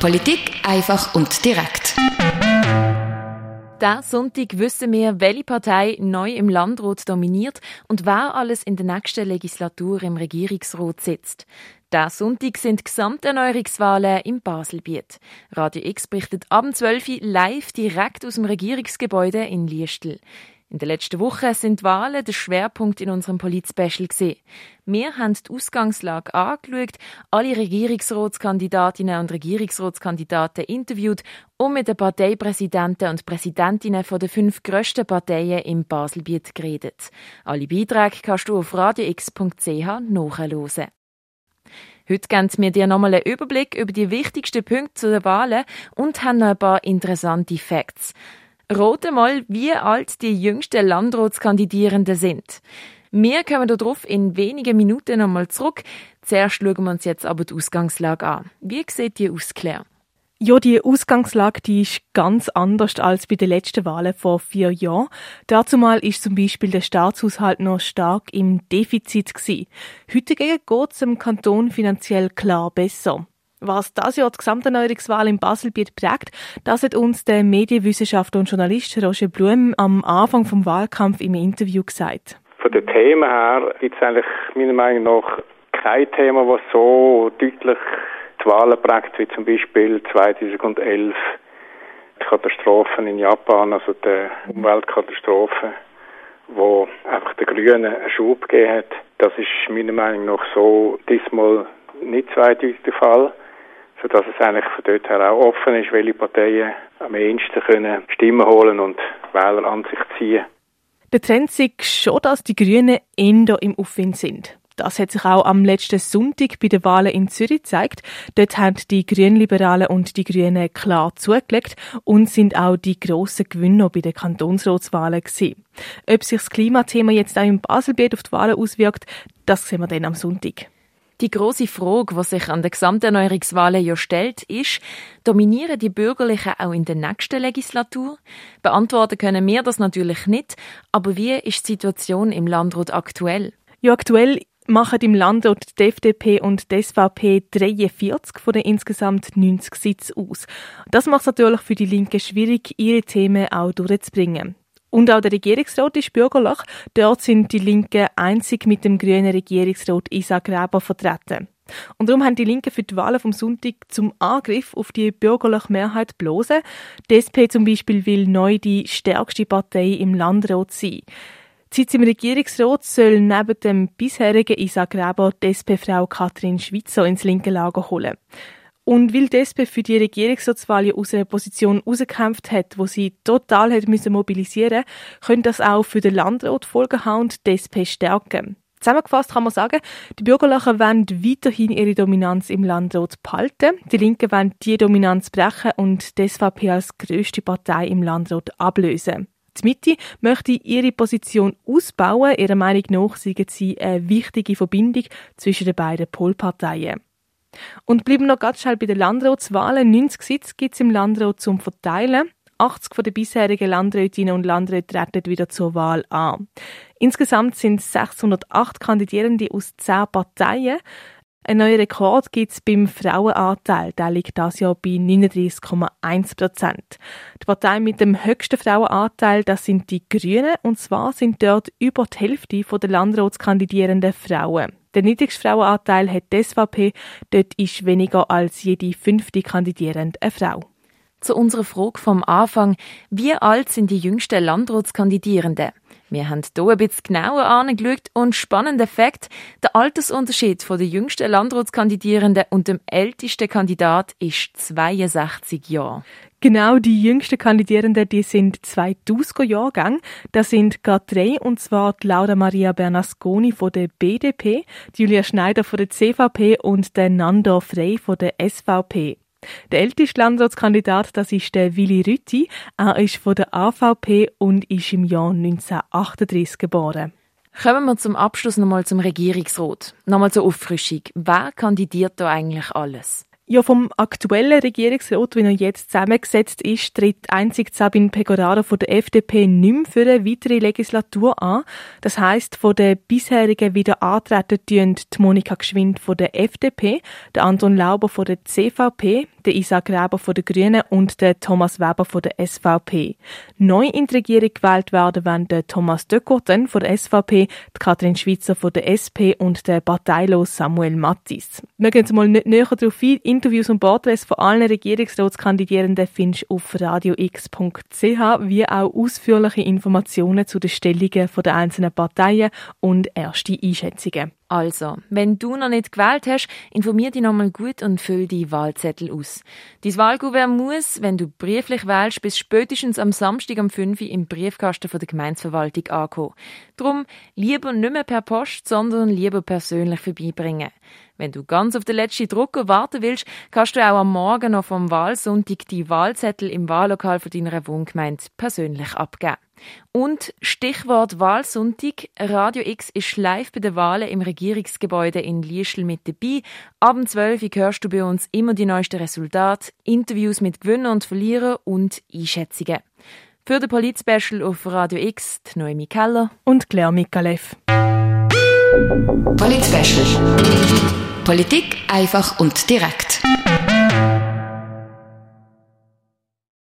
Politik einfach und direkt. Da Sonntag wissen wir, welche Partei neu im Landrat dominiert und wer alles in der nächsten Legislatur im Regierungsrat sitzt. Da Sonntag sind Gesamterneuerungswahlen im Baselbiet. Radio X berichtet abends 12 Uhr live direkt aus dem Regierungsgebäude in Liestel. In der letzten Woche sind Wahlen der Schwerpunkt in unserem Polit-Special. Wir haben die Ausgangslage angeschaut, alle Regierungsratskandidatinnen und Regierungsratskandidaten interviewt und mit den Parteipräsidenten und Präsidentinnen den fünf grössten Parteien im Baselbiet geredet. Alle Beiträge kannst du auf radiox.ch nachhören. Heute geben wir dir nochmal einen Überblick über die wichtigsten Punkte zu den Wahlen und haben noch ein paar interessante Facts. Rote mal, wie alt die jüngsten Landratskandidierenden sind. Wir kommen darauf in wenigen Minuten nochmal zurück. Zuerst schauen wir uns jetzt aber die Ausgangslage an. Wie sieht die aus, Claire? Ja, die Ausgangslage die ist ganz anders als bei den letzten Wahlen vor vier Jahren. Dazu mal ist zum Beispiel der Staatshaushalt noch stark im Defizit gewesen. Heute geht es dem Kanton finanziell klar besser. Was das Jahr die Gesamterneuerungswahl in Baselbiet prägt, das hat uns der Medienwissenschaftler und Journalist Roger Blum am Anfang vom Wahlkampf im Interview gesagt. Von den Themen her gibt es eigentlich meiner Meinung nach kein Thema, das so deutlich die Wahlen prägt, wie zum Beispiel 2011 die Katastrophen in Japan, also die Umweltkatastrophe, wo einfach den Grünen einen Schub gegeben hat. Das ist meiner Meinung nach so diesmal nicht zweideutig der Fall sodass es eigentlich von dort her auch offen ist, welche Parteien am ehesten können Stimmen holen und Wähler an sich ziehen. Der Trend ist schon, dass die Grünen eher im Aufwind sind. Das hat sich auch am letzten Sonntag bei den Wahlen in Zürich gezeigt. Dort haben die Grünliberalen und die Grünen klar zugelegt und sind auch die grossen Gewinner bei den Kantonsratswahlen gewesen. Ob sich das Klimathema jetzt auch im Baselbiet auf die Wahlen auswirkt, das sehen wir dann am Sonntag. Die große Frage, die sich an der Gesamterneuerungswahlen ja stellt, ist, dominieren die Bürgerlichen auch in der nächsten Legislatur? Beantworten können wir das natürlich nicht, aber wie ist die Situation im Landrat aktuell? Ja, aktuell machen im Landrat die FDP und die SVP 43 von den insgesamt 90 Sitzen aus. Das macht es natürlich für die Linke schwierig, ihre Themen auch durchzubringen. Und auch der Regierungsrat ist bürgerlich. Dort sind die Linken einzig mit dem grünen Regierungsrat Isaac Graber vertreten. Und darum haben die Linken für die Wahlen vom Sonntag zum Angriff auf die bürgerliche Mehrheit bloßen. Die SP zum Beispiel will neu die stärkste Partei im Landrat sein. Die Sitz im Regierungsrat soll neben dem bisherigen Isaac Graber die SP-Frau Katrin Schwitzer ins linke Lager holen. Und weil die SP für die Regierungsratswahl aus einer Position herausgekämpft hat, wo sie total hat müssen mobilisieren könnte das auch für den Landrat Folgen haben und die SP stärken. Zusammengefasst kann man sagen, die Bürgerlichen wollen weiterhin ihre Dominanz im Landrat behalten, die Linken wollen diese Dominanz brechen und die SVP als grösste Partei im Landrat ablösen. Die Mitte möchte ihre Position ausbauen. Ihrer Meinung nach sei sie eine wichtige Verbindung zwischen den beiden Polparteien. Und bleiben noch ganz schnell bei den Landratswahlen. 90 Sitze gibt es im Landrat zum Verteilen. 80 von den bisherigen Landrätinnen und Landräten treten wieder zur Wahl an. Insgesamt sind 608 Kandidierende aus 10 Parteien. Ein neuer Rekord gibt es beim Frauenanteil. Der liegt das Jahr bei 39,1 Prozent. Die Partei mit dem höchsten Frauenanteil, das sind die Grünen. Und zwar sind dort über die Hälfte der Landratskandidierenden Frauen. Der niedrigste Frauenanteil hat die SVP. Dort ist weniger als jede fünfte Kandidierende eine Frau. Zu unserer Frage vom Anfang. Wie alt sind die jüngsten Landratskandidierenden? Wir haben hier ein bisschen genauer angeschaut und spannender Fakt, der Altersunterschied von den jüngsten Landratskandidierenden und dem ältesten Kandidat ist 62 Jahre. Genau, die jüngsten Kandidierenden, die sind 2000er Jahrgang. Das sind gerade drei, und zwar die Laura Maria Bernasconi von der BDP, die Julia Schneider von der CVP und der Nando Frey von der SVP. Der älteste Landratskandidat, das ist der Willi Rütti. Er ist von der AVP und ist im Jahr 1938 geboren. Kommen wir zum Abschluss nochmal zum Regierungsrat. Nochmal zur Auffrischung. Wer kandidiert da eigentlich alles? Ja, vom aktuellen Regierungsrat, wie er jetzt zusammengesetzt ist, tritt einzig Sabine Pegoraro von der FDP nicht mehr für eine weitere Legislatur an. Das heisst, von den bisherigen wieder antreten tun die Monika Geschwind von der FDP, der Anton Lauber von der CVP, der Isaac Graber von den Grünen und der Thomas Weber von der SVP. Neu in die Regierung gewählt werden werden der Thomas Döckerten von der SVP, die Kathrin Schwitzer von der SP und der parteilos Samuel Mattis. Wir gehen jetzt mal nicht näher darauf ein. Interviews und Porträts von allen Regierungsratskandidierenden findest du auf radiox.ch, wie auch ausführliche Informationen zu den Stellungen der einzelnen Parteien und erste Einschätzungen. Also, wenn du noch nicht gewählt hast, informier dich nochmal gut und füll die Wahlzettel aus. Dein Wahlkuvert muss, wenn du brieflich wählst, bis spätestens am Samstag um 5 Uhr im Briefkasten der Gemeinsverwaltung ankommen. Drum lieber nicht mehr per Post, sondern lieber persönlich vorbeibringen. Wenn du ganz auf den letzten Drucker warten willst, kannst du auch am Morgen noch vom Wahlsonntag die Wahlzettel im Wahllokal von deiner Wohngemeinde persönlich abgeben. Und Stichwort Wahlsonntag. Radio X ist live bei den Wahlen im Regierungsgebäude in Lieschel mit dabei. Abend 12 Uhr hörst du bei uns immer die neuesten Resultate, Interviews mit Gewinnern und Verlierern und Einschätzungen. Für den Polit-Special auf Radio X die Noemi Keller und Claire Mikalev. Polit-Special. Politik einfach und direkt.